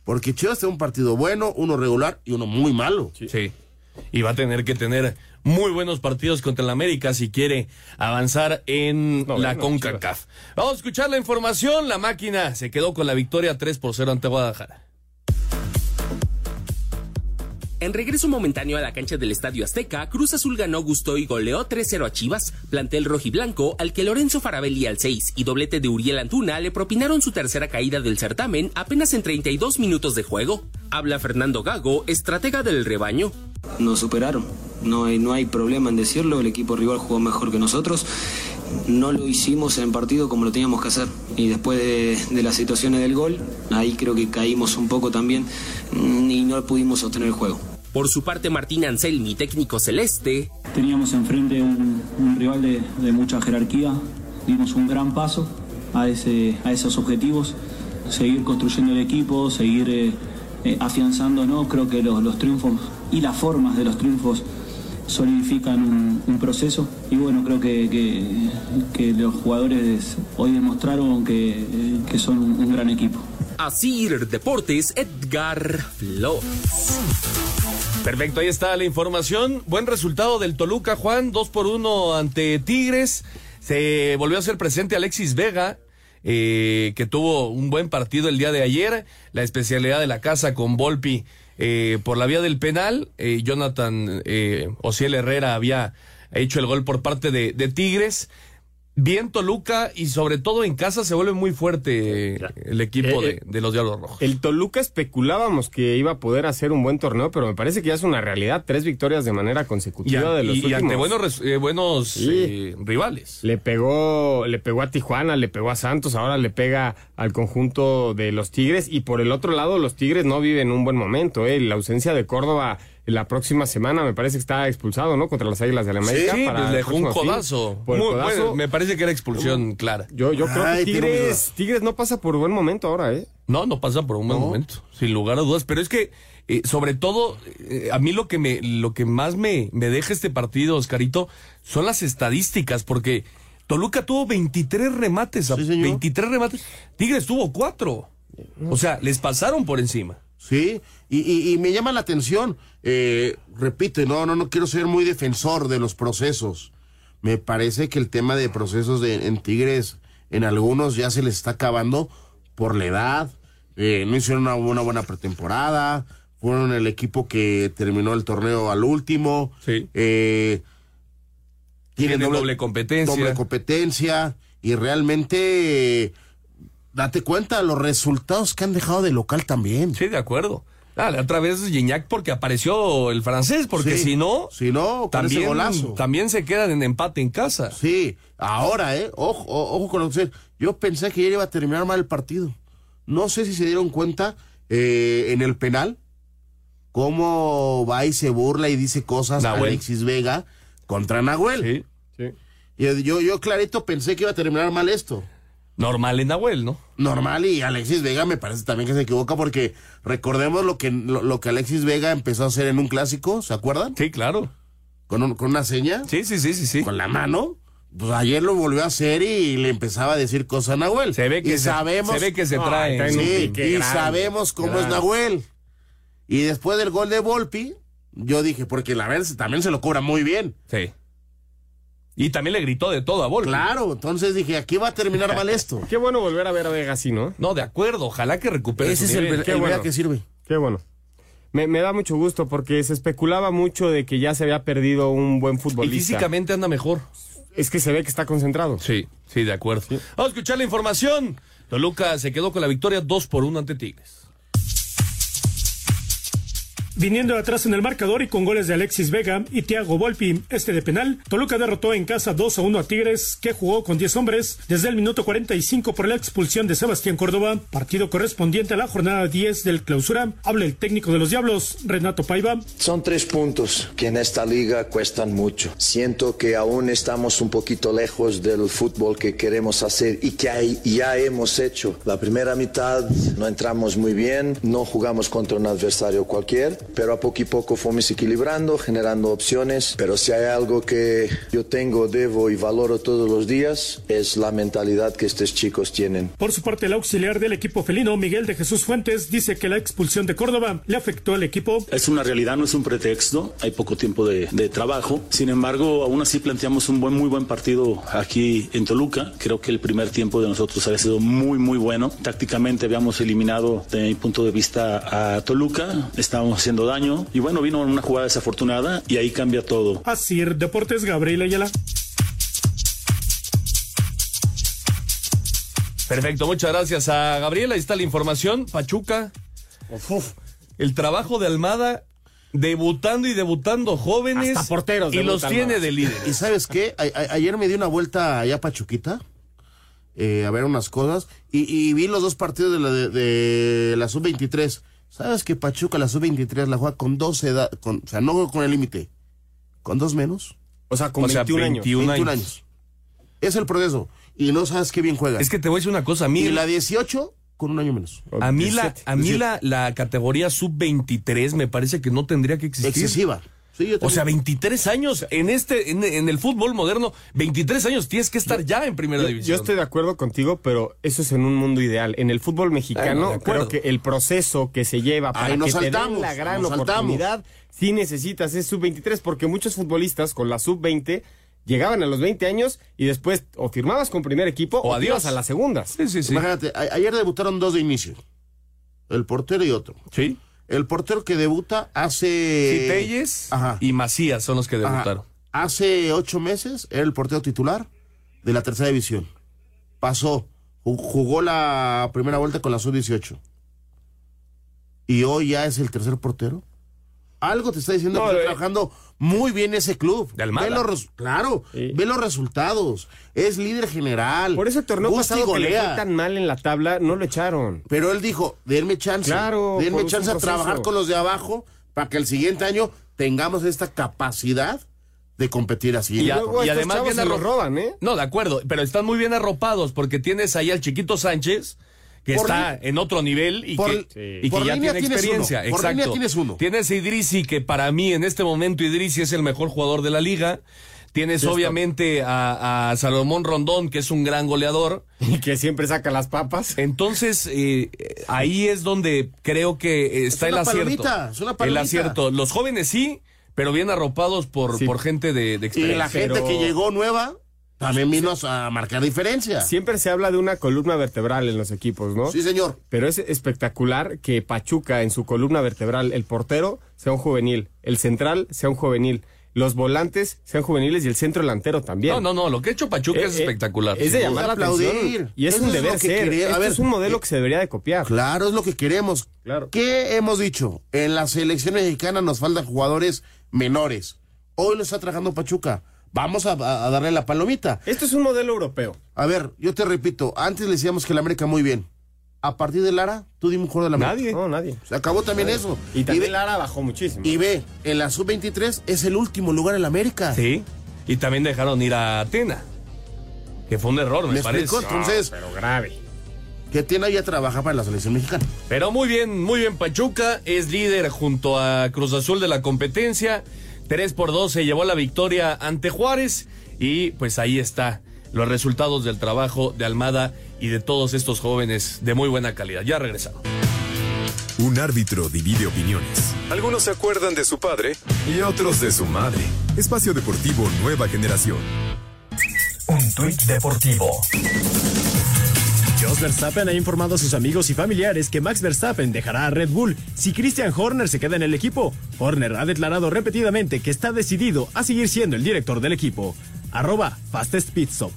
Porque Chivas tiene un partido bueno, uno regular y uno muy malo. Sí. Y va a tener que tener muy buenos partidos contra el América si quiere avanzar en No, la CONCACAF. Vamos a escuchar la información. La máquina se quedó con la victoria 3 por 0 ante Guadalajara. En regreso momentáneo a la cancha del Estadio Azteca, Cruz Azul ganó, gustó y goleó 3-0 a Chivas, plantel rojiblanco al que Lorenzo Farabelli al 6 y doblete de Uriel Antuna le propinaron su tercera caída del certamen apenas en 32 minutos de juego. Habla Fernando Gago, estratega del rebaño. Nos superaron, no hay, no hay problema en decirlo, el equipo rival jugó mejor que nosotros, no lo hicimos en partido como lo teníamos que hacer y después de, de las situaciones del gol, ahí creo que caímos un poco también mm, y no pudimos sostener el juego. Por su parte, Martín Anselmi, técnico celeste, Teníamos enfrente un, un rival de, de mucha jerarquía, dimos un gran paso a, ese, a esos objetivos, seguir construyendo el equipo, seguir eh, eh, afianzando, ¿no? Creo que los, los triunfos y las formas de los triunfos solidifican un, un proceso y bueno, creo que, que- que los jugadores hoy demostraron que, que son un, un gran equipo. Así Deportes, Edgar Flores. Perfecto, ahí está la información. Buen resultado del Toluca, Juan, 2 por 1 ante Tigres. Se volvió a hacer presente Alexis Vega, eh, que tuvo un buen partido el día de ayer. La especialidad de la casa con Volpi eh, por la vía del penal. Eh, Jonathan eh, Ociel Herrera había hecho el gol por parte de Tigres. Bien Toluca y sobre todo en casa se vuelve muy fuerte eh, el equipo Eh, de, de los Diablos Rojos. El Toluca especulábamos que iba a poder hacer un buen torneo, pero me parece que ya es una realidad. Tres victorias de manera Y, consecutiva de los y- y últimos. ante buenos, res- eh, buenos Sí. eh, rivales. Le pegó, le pegó a Tijuana, le pegó a Santos, ahora le pega al conjunto de los Tigres. Y por el otro lado, los Tigres no viven un buen momento. ¿eh? La ausencia de Córdoba la próxima semana me parece que está expulsado, ¿no? Contra las Águilas de la América. Sí, para pues el dejó un codazo. Por el Muy codazo. bueno, me parece que era expulsión clara. Yo, yo creo Ay, que Tigres, Tigres no pasa por buen momento ahora, ¿eh? No, no pasa por un buen momento, sin lugar a dudas. Pero es que, eh, sobre todo, eh, a mí lo que me, lo que más me, me deja este partido, Oscarito, son las estadísticas, porque Toluca tuvo 23 remates, a- 23 remates. Tigres tuvo 4. O sea, les pasaron por encima. Sí, y, y- y me llama la atención, eh, repito, no, no, no quiero ser muy defensor de los procesos. Me parece que el tema de procesos de, en Tigres, en algunos ya se les está acabando por la edad. eh, no hicieron una, una buena pretemporada. Fueron el equipo que terminó el torneo al último. Sí. Eh, Tienen doble competencia. Doble competencia. Y realmente, date cuenta, los resultados que han dejado de local también. Sí, de acuerdo. Ah, la otra vez Gignac porque apareció el francés, porque Sí. si no, Si no, también, golazo. también se quedan en empate en casa. Sí, ahora, ¿eh? Ojo, ojo con lo que. Yo pensé que ya iba a terminar mal el partido. No sé si se dieron cuenta eh, en el penal cómo va y se burla y dice cosas Nahuel. Alexis Vega contra Nahuel. Sí. Y yo, yo clarito pensé que iba a terminar mal esto. Normal en Nahuel, ¿no? Normal y Alexis Vega me parece también que se equivoca porque recordemos lo que, lo, lo que Alexis Vega empezó a hacer en un clásico, ¿se acuerdan? Sí, claro. Con, un- con una seña. Sí, sí, sí, sí, sí. Con la mano. Pues ayer lo volvió a hacer y le empezaba a decir cosas a Nahuel. Se ve que y se- sabemos, se ve que se No, trae. Sí, y sabemos cómo es Nahuel. Y después del gol de Volpi, yo dije, porque la verdad también se lo cobra muy bien. Sí. Y también le gritó de todo a Volpi. Claro, entonces dije, aquí va a terminar mal esto. [LAUGHS] Qué bueno volver a ver a Vega así, ¿no? No, de acuerdo. Ojalá que recupere Ese su es el, nivel. el qué bueno. que sirve. Qué bueno. Me, me da mucho gusto porque se especulaba mucho de que ya se había perdido un buen Y futbolista. físicamente anda mejor. Es que se ve que está concentrado. Sí, sí, de acuerdo. Vamos a escuchar la información. Toluca se quedó con la victoria 2 por 1 ante Tigres. Viniendo atrás en el marcador y con goles de Alexis Vega y Thiago Volpi, este de penal, Toluca derrotó en casa 2 a 1 a Tigres, que jugó con 10 hombres desde el minuto 45 por la expulsión de Sebastián Córdoba, partido correspondiente a la jornada 10 del clausura. Habla el técnico de los Diablos, Renato Paiva. Son tres puntos que en esta liga cuestan mucho. Siento que aún estamos un poquito lejos del fútbol que queremos hacer y que hay- ya hemos hecho. La primera mitad no entramos muy bien, no jugamos contra un adversario cualquier, pero a poco y poco fuimos equilibrando, generando opciones. Pero si hay algo que yo tengo, debo y valoro todos los días, es la mentalidad que estos chicos tienen. Por su parte, el auxiliar del equipo felino, Miguel de Jesús Fuentes, dice que la expulsión de Córdoba le afectó al equipo. Es una realidad, no es un pretexto. Hay poco tiempo de, de trabajo. Sin embargo, aún así planteamos un buen, muy buen partido aquí en Toluca. Creo que el primer tiempo de nosotros había sido muy, muy bueno. Tácticamente habíamos eliminado, desde mi punto de vista, a Toluca. Estábamos haciendo daño. Y bueno, vino una jugada desafortunada y ahí cambia todo. Así, Deportes Gabriel Ayala. Perfecto, muchas gracias a Gabriela. Ahí está la información. Pachuca. El trabajo de Almada debutando y debutando jóvenes. Hasta porteros Y los tiene de líder. ¿Y sabes qué? A- a- ayer me di una vuelta allá a Pachuquita eh, a ver unas cosas y, y vi los dos partidos de la, de, de la sub-23. ¿Sabes que Pachuca, la sub-23, la juega con dos edad, con, o sea, no con el límite, con dos menos? O sea, con O sea, 21 años. 21 21 años. años. Es el proceso. Y no sabes qué bien juega. Es que te voy a decir una cosa, a mí. y la 18 con un año menos. A mí, la, 17, a mí 17. la, la categoría sub-23 me parece que no tendría que existir. Excesiva. Sí, yo O sea, también. 23 años en este en, en el fútbol moderno, 23 años tienes que estar ya en primera Yo, división. yo estoy de acuerdo contigo, pero eso es en un mundo ideal. En el fútbol no, mexicano, acuerdo. creo que el proceso que se lleva para Ahí que nos te den saltamos, la gran nos saltamos. oportunidad, sí necesitas ese sub-23, porque muchos futbolistas con la sub-20 llegaban a los 20 años y después o firmabas con primer equipo o, O adiós. ibas a las segundas. Sí, sí, sí. Imagínate, ayer debutaron dos de inicio. El portero y otro. Sí. El portero que debuta hace... Sí, Telles y Macías son los que Ajá. debutaron. Hace ocho meses era el portero titular de la tercera división. Pasó, ju- jugó la primera vuelta con la sub-18. Y hoy ya es el tercer portero. Algo te está diciendo No, que está eh. trabajando muy bien ese club. De Almada. Ve los res- claro, Sí. ve los resultados. Es líder general. Por eso el torneo pasado que le golea. fue tan mal en la tabla, no lo echaron. Pero él dijo, denme chance. Claro, denme chance a trabajar con los de abajo para que el siguiente año tengamos esta capacidad de competir así. Y, luego además bien se los roban, ¿eh? No, de acuerdo, pero están muy bien arropados porque tienes ahí al chiquito Sánchez que Por está li- en otro nivel y por- que, Sí. y que ya tiene experiencia. uno, por Exacto. línea tienes uno. Tienes a Idrisi que para mí en este momento Idrisi es el mejor jugador de la liga. Tienes obviamente a, a Salomón Rondón que es un gran goleador. [LAUGHS] Y que siempre saca las papas. Entonces, eh, ahí es donde creo que está Es el una acierto. palomita, es una el acierto. Los jóvenes sí, pero bien arropados por, Sí. por gente de, de Y experiencia. la gente Pero- que llegó nueva también vino a marcar diferencia. Siempre se habla de una columna vertebral en los equipos, ¿no? Sí, señor. Pero es espectacular que Pachuca en su columna vertebral, el portero sea un juvenil, el central sea un juvenil, los volantes sean juveniles y el centro delantero también. No, no, no, lo que ha hecho Pachuca Eh, es eh, espectacular. Es de llamar la aplaudir. atención y es Eso un deber que ser. a ver, es un modelo eh, que se debería de copiar. Claro, es lo que queremos. Claro. ¿Qué hemos dicho? En la selección mexicana nos faltan jugadores menores. Hoy lo está trabajando Pachuca. Vamos a, darle la palomita. Esto es un modelo europeo. A ver, yo te repito, antes le decíamos que la América muy bien. A partir de Lara, tú dime un jugador de la América. Nadie. No, nadie. Se acabó también eso. Y también ve, Lara bajó muchísimo. y ve, en la sub-23 es el último lugar en la América. Sí. Y también dejaron ir a Atena. Que fue un error, me, ¿Me parece. explico? Entonces, Pero grave. que tiene ya trabaja para la selección mexicana. Pero muy bien, muy bien Pachuca. Es líder junto a Cruz Azul de la competencia. 3 por 2 se llevó la victoria ante Juárez. Y pues ahí está los resultados del trabajo de Almada y de todos estos jóvenes de muy buena calidad. Ya regresamos. Un árbitro divide opiniones. Algunos se acuerdan de su padre y otros de su madre. Espacio Deportivo Nueva Generación. Un tuit deportivo. Jos Verstappen ha informado a sus amigos y familiares que Max Verstappen dejará a Red Bull si Christian Horner se queda en el equipo. Horner ha declarado repetidamente que está decidido a seguir siendo el director del equipo. Arroba Fastest Pit Stop.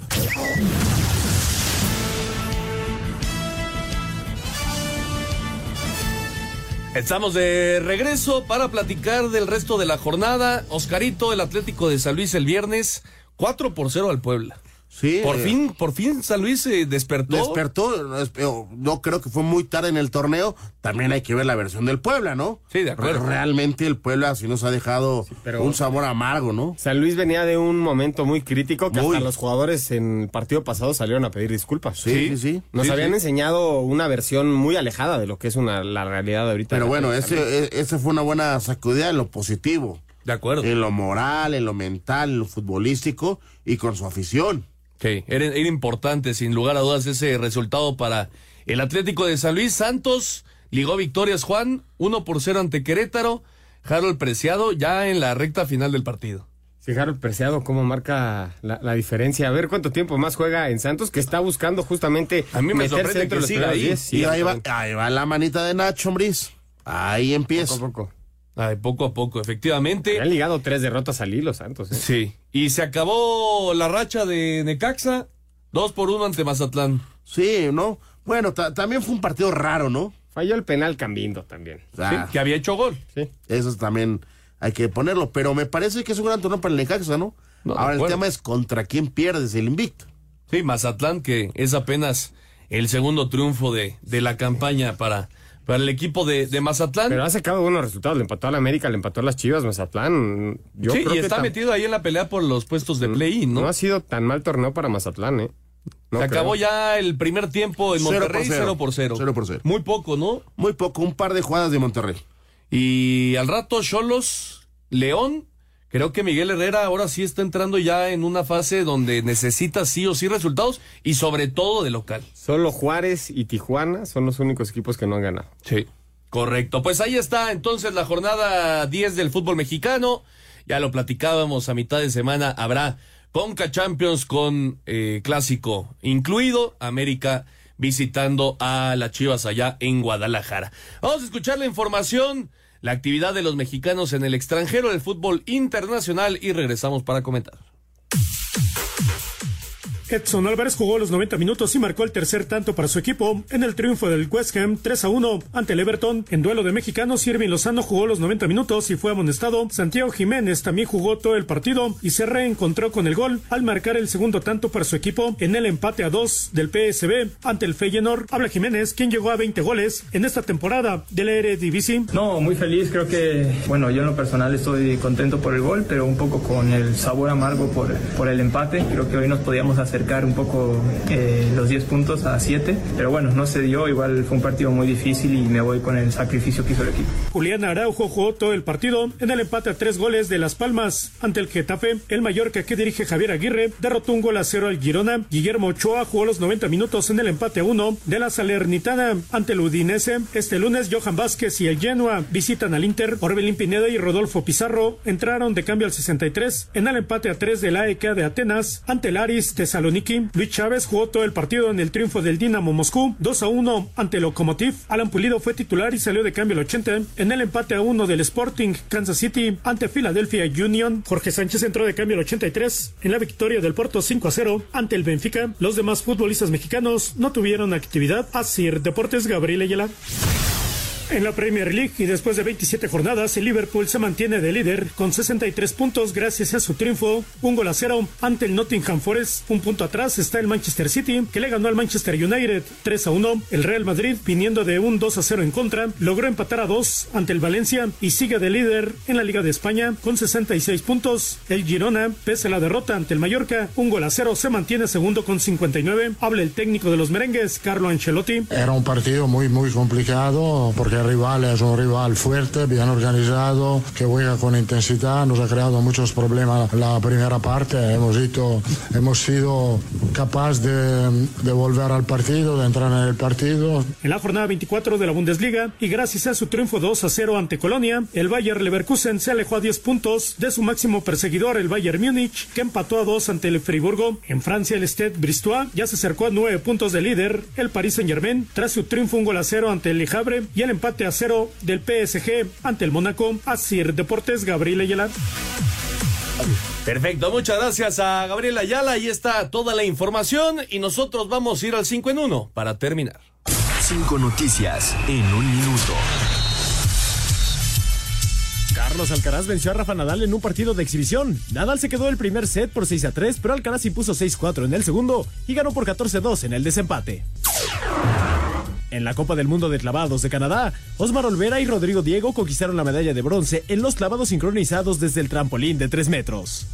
Estamos de regreso para platicar del resto de la jornada. Oscarito, el Atlético de San Luis el viernes, 4 por 0 al Puebla. Sí. Por eh, fin, por fin San Luis se despertó. Despertó, no es- pero no creo que fue muy tarde en el torneo. También hay que ver la versión del Puebla, ¿no? Sí, de acuerdo. Re- Realmente el Puebla sí nos ha dejado pero- un sabor amargo, ¿no? San Luis venía de un momento muy crítico que Muy. hasta los jugadores en el partido pasado salieron a pedir disculpas. Sí, sí, sí. Nos Sí, habían sí. enseñado una versión muy alejada de lo que es una, la realidad de ahorita. Pero de bueno, ese, e- ese fue una buena sacudida en lo positivo. De acuerdo. En lo moral, en lo mental, en lo futbolístico y con su afición. Sí, era, era importante, sin lugar a dudas, ese resultado para el Atlético de San Luis. Santos ligó victorias, Juan, 1 por 0 ante Querétaro. Harold Preciado ya en la recta final del partido. Fijar el preciado cómo marca la, la diferencia. A ver cuánto tiempo más juega en Santos, que está buscando justamente A mí me meterse sorprende dentro que siga ahí. 10. Sí, y ahí va, ahí va la manita de Nacho Ambriz. Ahí empieza. Poco a poco. Ay, poco a poco, efectivamente. Han ligado tres derrotas al hilo, Santos. ¿eh? Sí. Y se acabó la racha de Necaxa, 2 por 1 ante Mazatlán. Sí, ¿no? Bueno, ta- también fue un partido raro, ¿no? Falló el penal Cambindo también. O sea, Sí, que había hecho gol. Sí. Eso también hay que ponerlo. Pero me parece que es un gran torneo para el Necaxa, ¿no? No, Ahora el tema es contra quién pierdes el invicto. Sí, Mazatlán, que es apenas el segundo triunfo de, de la campaña para, para el equipo de, de Mazatlán. Pero ha sacado buenos resultados. Le empató a la América, le empató a las Chivas, Mazatlán. Yo sí, creo y que está metido ahí en la pelea por los puestos de play-in, ¿no? ¿no? ha sido tan mal torneo para Mazatlán, ¿eh? Se acabó ya el primer tiempo en Monterrey 0 por 0. 0 por 0. Muy poco, ¿no? Muy poco, un par de jugadas de Monterrey. Y al rato Cholos, León, creo que Miguel Herrera ahora sí está entrando ya en una fase donde necesita sí o sí resultados y sobre todo de local. Solo Juárez y Tijuana son los únicos equipos que no han ganado. Sí. Correcto, pues ahí está entonces la jornada 10 del fútbol mexicano. Ya lo platicábamos a mitad de semana, habrá Conca Champions con eh, clásico incluido, América visitando a las Chivas allá en Guadalajara. Vamos a escuchar la información, la actividad de los mexicanos en el extranjero del fútbol internacional y regresamos para comentar. Edson Álvarez jugó los 90 minutos y marcó el tercer tanto para su equipo en el triunfo del West Ham 3 a 1 ante el Everton. En duelo de mexicanos, Irving Lozano jugó los 90 minutos y fue amonestado. Santiago Jiménez también jugó todo el partido y se reencontró con el gol al marcar el segundo tanto para su equipo en el empate a 2 del PSB ante el Feyenoord. Habla Jiménez, quien llegó a 20 goles en esta temporada del Eredivisie. No, muy feliz. Creo que, bueno, yo en lo personal estoy contento por el gol, pero un poco con el sabor amargo por, por el empate. Creo que hoy nos podíamos hacer acercar un poco eh, los 10 puntos a 7, pero bueno, no se dio, igual fue un partido muy difícil y me voy con el sacrificio que hizo el equipo. Julián Araujo jugó todo el partido en el empate a tres goles de Las Palmas ante el Getafe. El Mallorca que dirige Javier Aguirre derrotó un gol a cero al Girona. Guillermo Ochoa jugó los 90 minutos en el empate a uno de la Salernitana ante el Udinese. Este lunes Johan Vázquez y el Genoa visitan al Inter. Orbelín Pineda y Rodolfo Pizarro entraron de cambio al 63 en el empate a tres de la AEK de Atenas ante el Aris de Luis Chávez jugó todo el partido en el triunfo del Dinamo Moscú 2 a 1 ante Lokomotiv. Alan Pulido fue titular y salió de cambio al 80 en el empate a 1 del Sporting Kansas City ante Philadelphia Union. Jorge Sánchez entró de cambio al 83 en la victoria del Porto 5 a 0 ante el Benfica. Los demás futbolistas mexicanos no tuvieron actividad. Así Deportes Gabriel Ayala. En la Premier League y después de 27 jornadas, el Liverpool se mantiene de líder con 63 puntos gracias a su triunfo, un gol a cero ante el Nottingham Forest. Un punto atrás está el Manchester City, que le ganó al Manchester United 3 a 1. El Real Madrid, viniendo de un 2 a 0 en contra, logró empatar a 2 ante el Valencia y sigue de líder en la Liga de España con 66 puntos. El Girona, pese a la derrota ante el Mallorca, un gol a cero, se mantiene segundo con 59. Habla el técnico de los merengues, Carlo Ancelotti. Era un partido muy, muy complicado porque el rival es un rival fuerte, bien organizado, que juega con intensidad. Nos ha creado muchos problemas la primera parte. Hemos, ido, hemos sido capaces de, de volver al partido, de entrar en el partido. En la jornada 24 de la Bundesliga y gracias a su triunfo 2 a 0 ante Colonia, el Bayer Leverkusen se alejó a 10 puntos de su máximo perseguidor, el Bayern Múnich, que empató a 2 ante el Friburgo. En Francia, el Stade Bristois ya se acercó a 9 puntos de líder, el Paris Saint-Germain, tras su triunfo un gol a 0 ante el Le Havre y el empate a 0 del PSG ante el Mónaco. Asir Deportes, Gabriel Ayala. Perfecto, muchas gracias a Gabriel Ayala. Ahí está toda la información y nosotros vamos a ir al 5 en 1 para terminar. Cinco noticias en un minuto. Carlos Alcaraz venció a Rafa Nadal en un partido de exhibición. Nadal se quedó el primer set por 6 a 3, pero Alcaraz impuso 6-4 en el segundo y ganó por 14-2 en el desempate. En la Copa del Mundo de Clavados de Canadá, Osmar Olvera y Rodrigo Diego conquistaron la medalla de bronce en los clavados sincronizados desde el trampolín de 3 metros.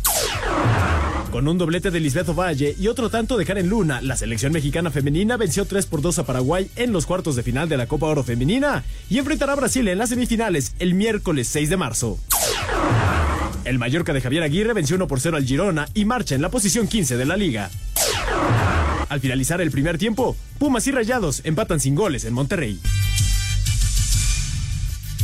Con un doblete de Lisbeth Valle y otro tanto de Karen Luna, la selección mexicana femenina venció 3 por 2 a Paraguay en los cuartos de final de la Copa Oro Femenina y enfrentará a Brasil en las semifinales el miércoles 6 de marzo. El Mallorca de Javier Aguirre venció 1 por 0 al Girona y marcha en la posición 15 de la liga. Al finalizar el primer tiempo, Pumas y Rayados empatan sin goles en Monterrey.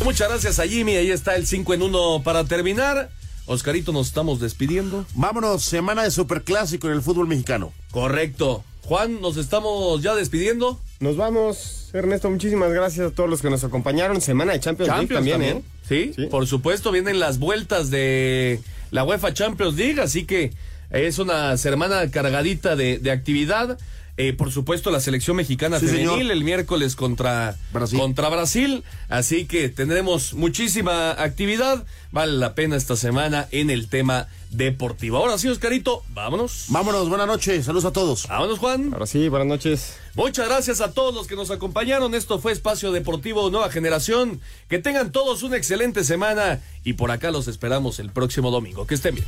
Muchas gracias a Jimmy, ahí está el 5 en 1 para terminar. Oscarito, nos estamos despidiendo. Vámonos, semana de superclásico en el fútbol mexicano. Correcto. Juan, nos estamos ya despidiendo. Nos vamos, Ernesto, muchísimas gracias a todos los que nos acompañaron. Semana de Champions, League también, ¿eh? ¿Sí? ¿Sí? por supuesto, vienen las vueltas de la UEFA Champions League, así que es una semana cargadita de, de actividad. Eh, por supuesto, la selección mexicana Sí, femenil señor. el miércoles contra Brasil. contra Brasil. Así que tendremos muchísima actividad. Vale la pena esta semana en el tema deportivo. Ahora sí, Oscarito, vámonos. Vámonos, buenas noches, saludos a todos. Vámonos, Juan. Ahora sí, buenas noches. Muchas gracias a todos los que nos acompañaron. Esto fue Espacio Deportivo Nueva Generación. Que tengan todos una excelente semana y por acá los esperamos el próximo domingo. Que estén bien.